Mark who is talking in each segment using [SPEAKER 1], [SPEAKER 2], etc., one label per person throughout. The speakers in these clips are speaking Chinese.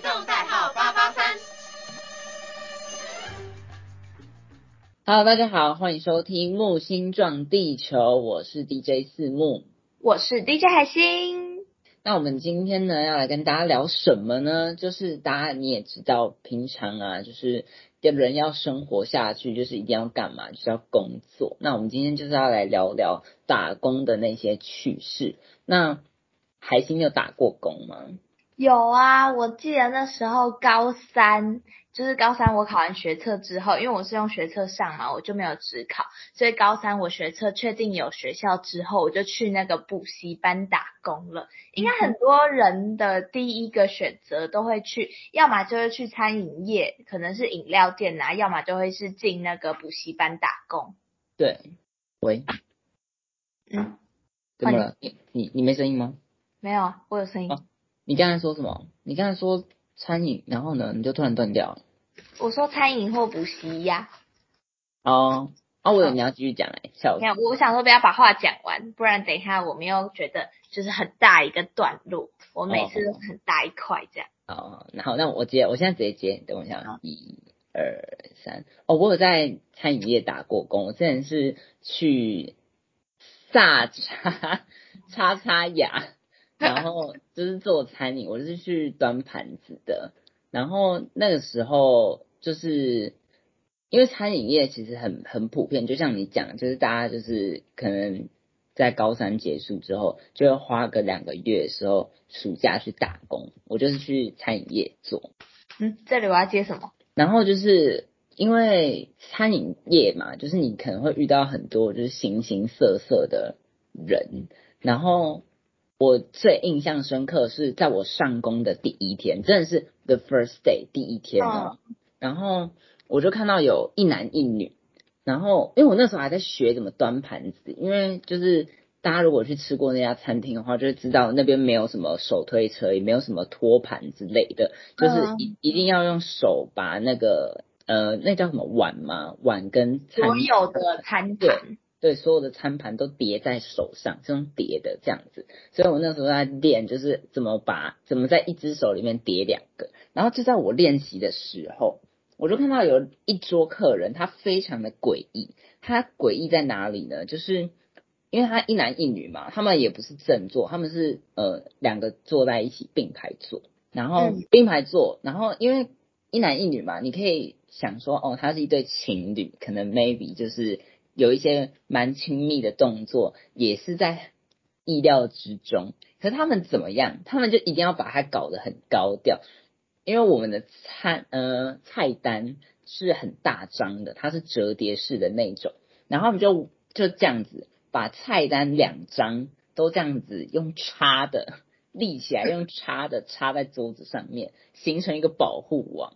[SPEAKER 1] 行动代号八八三。Hello，大家好，欢迎收听木星撞地球，我是 DJ 四木，
[SPEAKER 2] 我是 DJ 海星。
[SPEAKER 1] 那我们今天呢，要来跟大家聊什么呢？就是大家你也知道，平常啊，就是人要生活下去，就是一定要干嘛？就是要工作。那我们今天就是要来聊聊打工的那些趣事。那海星有打过工吗？
[SPEAKER 2] 有啊，我记得那时候高三，就是高三我考完学测之后，因为我是用学测上嘛，我就没有职考，所以高三我学测确定有学校之后，我就去那个补习班打工了。应该很多人的第一个选择都会去，要么就是去餐饮业，可能是饮料店啊，要么就会是进那个补习班打工。
[SPEAKER 1] 对，喂，
[SPEAKER 2] 嗯，
[SPEAKER 1] 怎么了？你你你没声音吗？
[SPEAKER 2] 没有啊，我有声音。
[SPEAKER 1] 你刚才说什么？你刚才说餐饮，然后呢，你就突然断掉了。
[SPEAKER 2] 我说餐饮或补习呀。
[SPEAKER 1] 哦，啊，我以为你要继续讲哎，笑。
[SPEAKER 2] 没有，我想说不要把话讲完，不然等一下我们又觉得就是很大一个段落，我每次都很大一块这样。
[SPEAKER 1] 哦，然后那我接，我现在直接接，等我一下，一、二、三。哦，我有在餐饮业打过工，我之前是去萨叉叉叉雅。然后就是做餐饮，我是去端盘子的。然后那个时候就是因为餐饮业其实很很普遍，就像你讲，就是大家就是可能在高三结束之后，就要花个两个月的时候暑假去打工。我就是去餐饮业做。
[SPEAKER 2] 嗯，这里我要接什么？
[SPEAKER 1] 然后就是因为餐饮业嘛，就是你可能会遇到很多就是形形色色的人，然后。我最印象深刻是在我上工的第一天，真的是 the first day 第一天哦。然后我就看到有一男一女，然后因为我那时候还在学怎么端盘子，因为就是大家如果去吃过那家餐厅的话，就会知道那边没有什么手推车，也没有什么托盘之类的，就是一一定要用手把那个呃那叫什么碗吗？碗跟
[SPEAKER 2] 所有的餐盘。
[SPEAKER 1] 对，所有的餐盘都叠在手上，这种叠的这样子，所以我那时候在练，就是怎么把怎么在一只手里面叠两个。然后就在我练习的时候，我就看到有一桌客人，他非常的诡异。他诡异在哪里呢？就是因为他一男一女嘛，他们也不是正坐，他们是呃两个坐在一起并排坐，然后并排坐，然后因为一男一女嘛，你可以想说哦，他是一对情侣，可能 maybe 就是。有一些蛮亲密的动作，也是在意料之中。可是他们怎么样？他们就一定要把它搞得很高调，因为我们的餐呃菜单是很大张的，它是折叠式的那种。然后他们就就这样子把菜单两张都这样子用插的立起来，用插的插在桌子上面，形成一个保护网。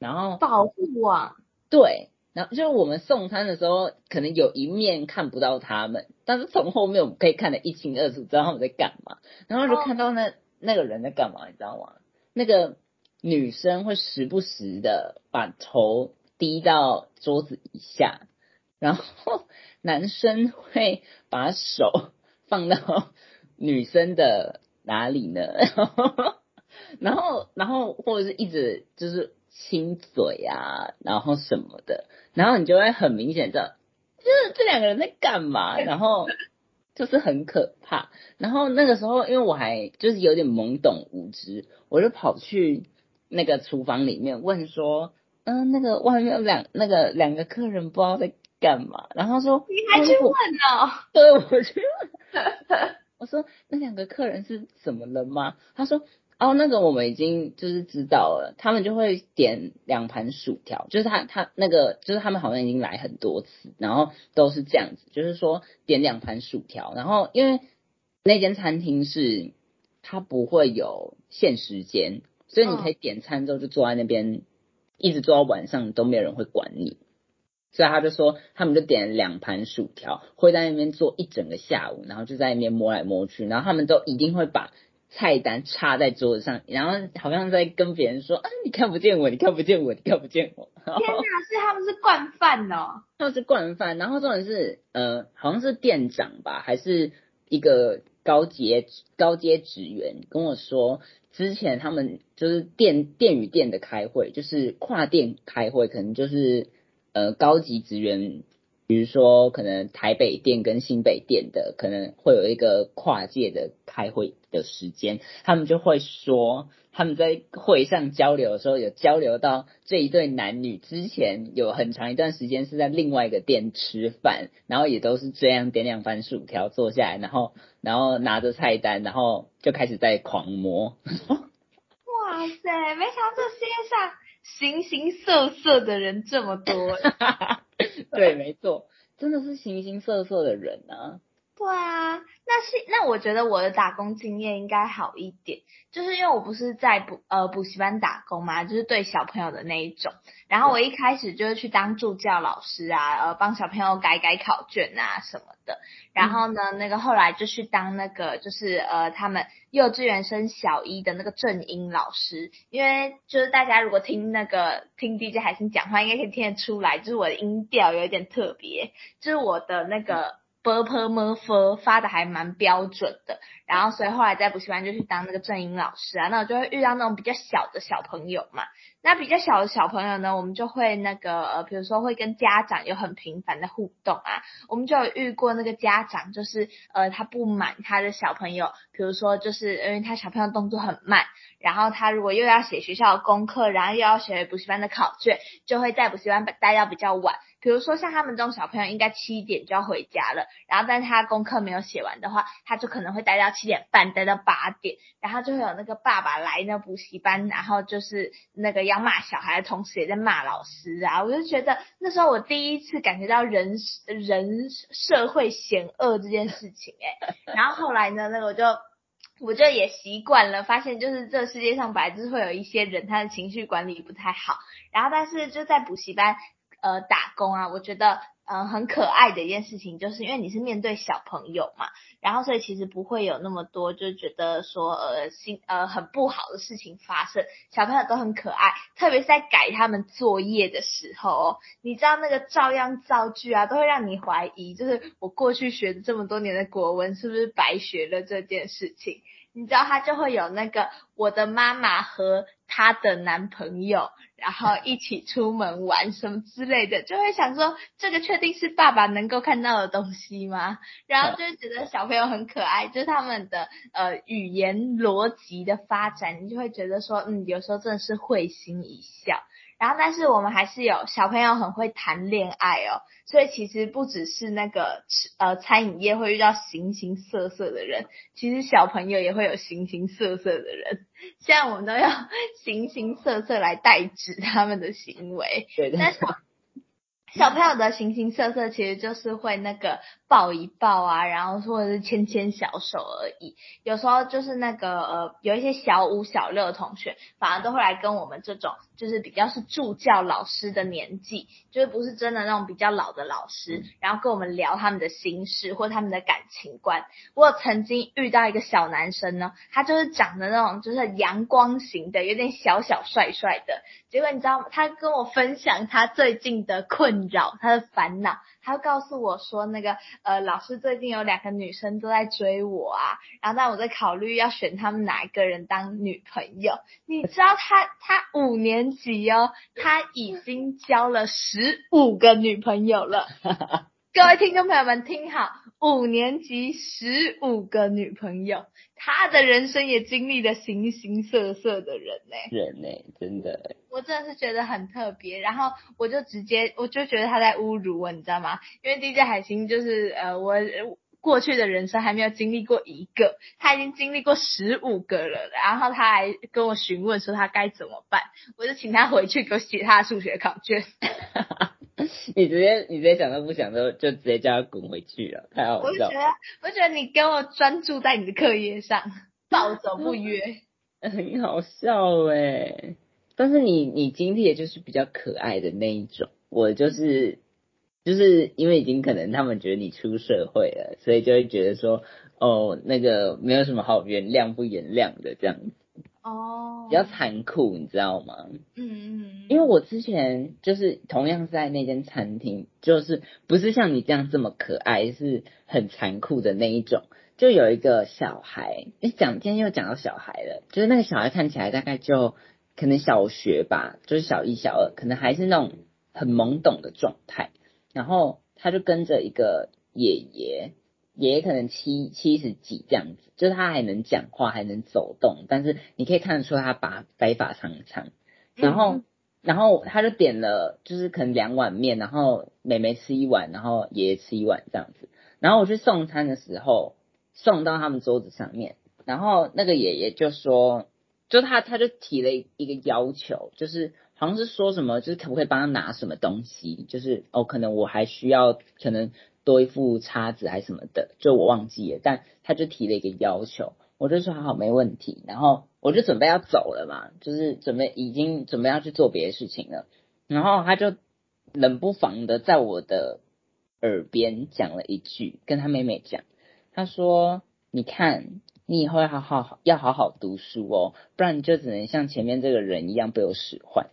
[SPEAKER 1] 然后
[SPEAKER 2] 保护网
[SPEAKER 1] 对。然后就是我们送餐的时候，可能有一面看不到他们，但是从后面我们可以看得一清二楚，知道他们在干嘛。然后就看到那那个人在干嘛，你知道吗？那个女生会时不时的把头低到桌子以下，然后男生会把手放到女生的哪里呢？然后然后或者是一直就是亲嘴啊，然后什么的。然后你就会很明显的，就是这两个人在干嘛？然后就是很可怕。然后那个时候，因为我还就是有点懵懂无知，我就跑去那个厨房里面问说：“嗯，那个外面有两那个两个客人不知道在干嘛？”然后说：“
[SPEAKER 2] 你还去问哦？”
[SPEAKER 1] 对，我去问。我说：“那两个客人是怎么了吗？”他说。哦，那个我们已经就是知道了，他们就会点两盘薯条，就是他他那个就是他们好像已经来很多次，然后都是这样子，就是说点两盘薯条，然后因为那间餐厅是它不会有限时间，所以你可以点餐之后就坐在那边，一直坐到晚上都没有人会管你，所以他就说他们就点两盘薯条，会在那边坐一整个下午，然后就在那边摸来摸去，然后他们都一定会把。菜单插在桌子上，然后好像在跟别人说：“啊，你看不见我，你看不见我，你看不见我。”
[SPEAKER 2] 天哪，是他们是惯犯哦，
[SPEAKER 1] 他们是惯犯。然后重点是，呃，好像是店长吧，还是一个高阶高阶职员跟我说，之前他们就是店店与店的开会，就是跨店开会，可能就是呃高级职员。比如说，可能台北店跟新北店的可能会有一个跨界的开会的时间，他们就会说他们在会上交流的时候，有交流到这一对男女之前有很长一段时间是在另外一个店吃饭，然后也都是这样点两番薯条坐下来，然后然后拿着菜单，然后就开始在狂摸。
[SPEAKER 2] 哇塞，没想到这世界上形形色色的人这么多。
[SPEAKER 1] 对，没错，真的是形形色色的人啊。
[SPEAKER 2] 对啊，那是那我觉得我的打工经验应该好一点，就是因为我不是在补呃补习班打工嘛，就是对小朋友的那一种。然后我一开始就是去当助教老师啊，呃帮小朋友改改考卷啊什么的。然后呢，那个后来就去当那个就是呃他们幼稚园升小一的那个正音老师，因为就是大家如果听那个听 DJ 海星讲话，应该可以听得出来，就是我的音调有一点特别，就是我的那个。B p m f 发的还蛮标准的，然后所以后来在补习班就去当那个正音老师啊，那我就会遇到那种比较小的小朋友嘛，那比较小的小朋友呢，我们就会那个呃，比如说会跟家长有很频繁的互动啊，我们就有遇过那个家长就是呃他不满他的小朋友，比如说就是因为他小朋友动作很慢，然后他如果又要写学校的功课，然后又要写补习班的考卷，就会在补习班待到比较晚。比如说像他们这种小朋友，应该七点就要回家了，然后但是他功课没有写完的话，他就可能会待到七点半，待到八点，然后就会有那个爸爸来那补习班，然后就是那个要骂小孩的同时也在骂老师啊，我就觉得那时候我第一次感觉到人人社会险恶这件事情哎，然后后来呢，那个我就我就也习惯了，发现就是这世界上本来就是会有一些人他的情绪管理不太好，然后但是就在补习班。呃，打工啊，我觉得嗯很可爱的一件事情，就是因为你是面对小朋友嘛，然后所以其实不会有那么多就觉得说呃心呃很不好的事情发生，小朋友都很可爱，特别是在改他们作业的时候哦，你知道那个照样造句啊，都会让你怀疑，就是我过去学的这么多年的国文是不是白学了这件事情。你知道他就会有那个我的妈妈和她的男朋友，然后一起出门玩什么之类的，就会想说这个确定是爸爸能够看到的东西吗？然后就会觉得小朋友很可爱，就是他们的呃语言逻辑的发展，你就会觉得说嗯，有时候真的是会心一笑。然后，但是我们还是有小朋友很会谈恋爱哦，所以其实不只是那个呃餐饮业会遇到形形色色的人，其实小朋友也会有形形色色的人，现在我们都要 形形色色来代指他们的行为。
[SPEAKER 1] 对的。
[SPEAKER 2] 小朋友的形形色色其实就是会那个抱一抱啊，然后或者是牵牵小手而已。有时候就是那个呃，有一些小五小六的同学，反而都会来跟我们这种就是比较是助教老师的年纪，就是不是真的那种比较老的老师，然后跟我们聊他们的心事或他们的感情观。我曾经遇到一个小男生呢，他就是长得那种就是阳光型的，有点小小帅帅的。结果你知道吗？他跟我分享他最近的困扰，他的烦恼。他告诉我说，那个呃，老师最近有两个女生都在追我啊，然后但我在考虑要选他们哪一个人当女朋友。你知道他他五年级哦，他已经交了十五个女朋友了。各位听众朋友们，听好，五年级十五个女朋友，她的人生也经历了形形色色的人呢。
[SPEAKER 1] 人呢，真的。
[SPEAKER 2] 我真的是觉得很特别，然后我就直接我就觉得他在侮辱我，你知道吗？因为 DJ 海星就是呃，我过去的人生还没有经历过一个，他已经经历过十五个了，然后他还跟我询问说他该怎么办，我就请他回去给我写他的数学考卷。
[SPEAKER 1] 你直接你直接想都不想都就直接叫他滚回去了，太好笑。
[SPEAKER 2] 我觉得我觉得你跟我专注在你的课业上，暴走不约，
[SPEAKER 1] 很好笑哎。但是你你经历的就是比较可爱的那一种，我就是就是因为已经可能他们觉得你出社会了，所以就会觉得说哦那个没有什么好原谅不原谅的这样子。
[SPEAKER 2] 哦，
[SPEAKER 1] 比较残酷，你知道吗？
[SPEAKER 2] 嗯嗯，
[SPEAKER 1] 因为我之前就是同样在那间餐厅，就是不是像你这样这么可爱，是很残酷的那一种。就有一个小孩，诶，讲今天又讲到小孩了，就是那个小孩看起来大概就可能小学吧，就是小一、小二，可能还是那种很懵懂的状态。然后他就跟着一个爷爷，爷爷可能七七十几这样子，就是他还能讲话，还能走动，但是你可以看得出他把白发苍苍。然后，然后他就点了，就是可能两碗面，然后妹妹吃一碗，然后爷爷吃一碗这样子。然后我去送餐的时候，送到他们桌子上面，然后那个爷爷就说，就他他就提了一个要求，就是好像是说什么，就是可不可以帮他拿什么东西，就是哦，可能我还需要可能多一副叉子还是什么的，就我忘记了，但他就提了一个要求，我就说好好没问题，然后我就准备要走了嘛，就是准备已经准备要去做别的事情了，然后他就冷不防的在我的。耳边讲了一句，跟他妹妹讲，他说：“你看，你以后要好好要好好读书哦，不然你就只能像前面这个人一样被我使唤。”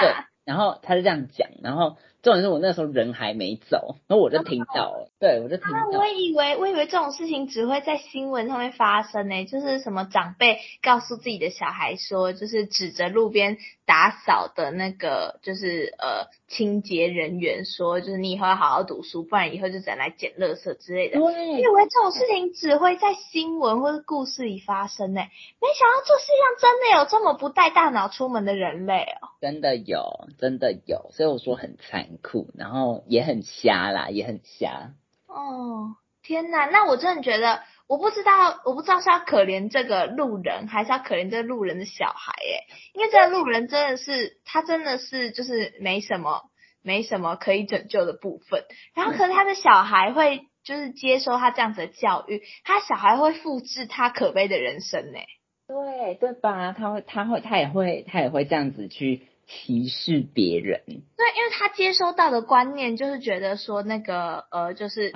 [SPEAKER 1] 对，然后他是这样讲，然后。重点是我那时候人还没走，然后我就听到了，对我就听到。
[SPEAKER 2] 我以为我以为这种事情只会在新闻上面发生呢，就是什么长辈告诉自己的小孩说，就是指着路边打扫的那个就是呃清洁人员说，就是你以后要好好读书，不然以后就只能来捡垃圾之类的。
[SPEAKER 1] 对，
[SPEAKER 2] 以为这种事情只会在新闻或者故事里发生呢，没想到这世界上真的有这么不带大脑出门的人类哦。
[SPEAKER 1] 真的有，真的有，所以我说很残酷，然后也很瞎啦，也很瞎。
[SPEAKER 2] 哦，天哪！那我真的觉得，我不知道，我不知道是要可怜这个路人，还是要可怜这个路人的小孩？哎，因为这个路人真的是，他真的是就是没什么，没什么可以拯救的部分。然后，可是他的小孩会就是接收他这样子的教育，他小孩会复制他可悲的人生呢？
[SPEAKER 1] 对对吧？他会，他会，他也会，他也会这样子去。歧视别人，对，因
[SPEAKER 2] 为他接收到的观念就是觉得说那个呃，就是。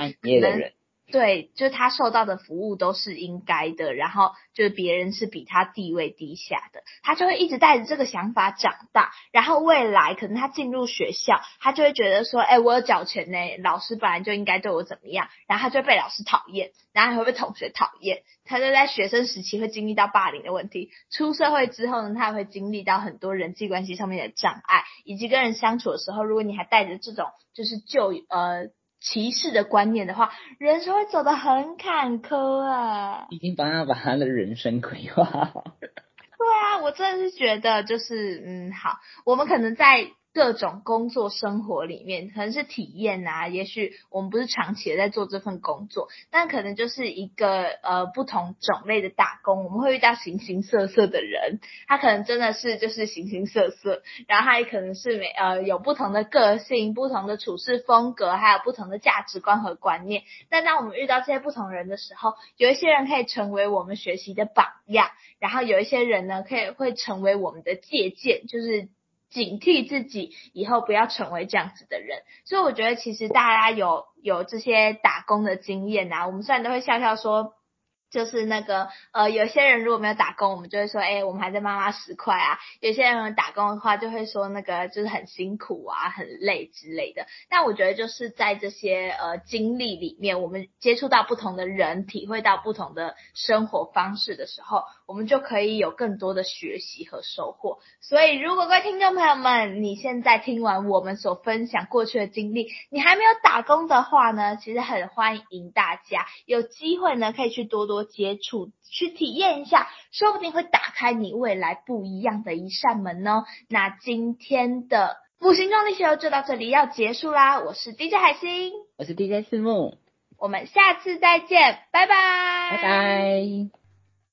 [SPEAKER 2] 对，就是他受到的服务都是应该的，然后就是别人是比他地位低下的，他就会一直带着这个想法长大，然后未来可能他进入学校，他就会觉得说，哎，我有缴钱呢，老师本来就应该对我怎么样，然后他就被老师讨厌，然后还会被同学讨厌，他就在学生时期会经历到霸凌的问题，出社会之后呢，他也会经历到很多人际关系上面的障碍，以及跟人相处的时候，如果你还带着这种就是旧呃。歧视的观念的话，人生会走得很坎坷啊！
[SPEAKER 1] 已经帮他把他的人生规划好。
[SPEAKER 2] 对啊，我真的是觉得，就是嗯，好，我们可能在。各种工作生活里面，可能是体验啊，也许我们不是长期的在做这份工作，但可能就是一个呃不同种类的打工，我们会遇到形形色色的人，他可能真的是就是形形色色，然后他也可能是每呃有不同的个性、不同的处事风格，还有不同的价值观和观念。但当我们遇到这些不同人的时候，有一些人可以成为我们学习的榜样，然后有一些人呢，可以会成为我们的借鉴，就是。警惕自己以后不要成为这样子的人，所以我觉得其实大家有有这些打工的经验啊，我们虽然都会笑笑说。就是那个呃，有些人如果没有打工，我们就会说，哎，我们还在妈妈十块啊。有些人打工的话，就会说那个就是很辛苦啊，很累之类的。但我觉得就是在这些呃经历里面，我们接触到不同的人，体会到不同的生活方式的时候，我们就可以有更多的学习和收获。所以，如果各位听众朋友们，你现在听完我们所分享过去的经历，你还没有打工的话呢，其实很欢迎大家有机会呢，可以去多多。接触去体验一下，说不定会打开你未来不一样的一扇门哦。那今天的五行重力学就到这里要结束啦。我是 DJ 海星，
[SPEAKER 1] 我是 DJ 四木，
[SPEAKER 2] 我们下次再见，拜拜，
[SPEAKER 1] 拜拜。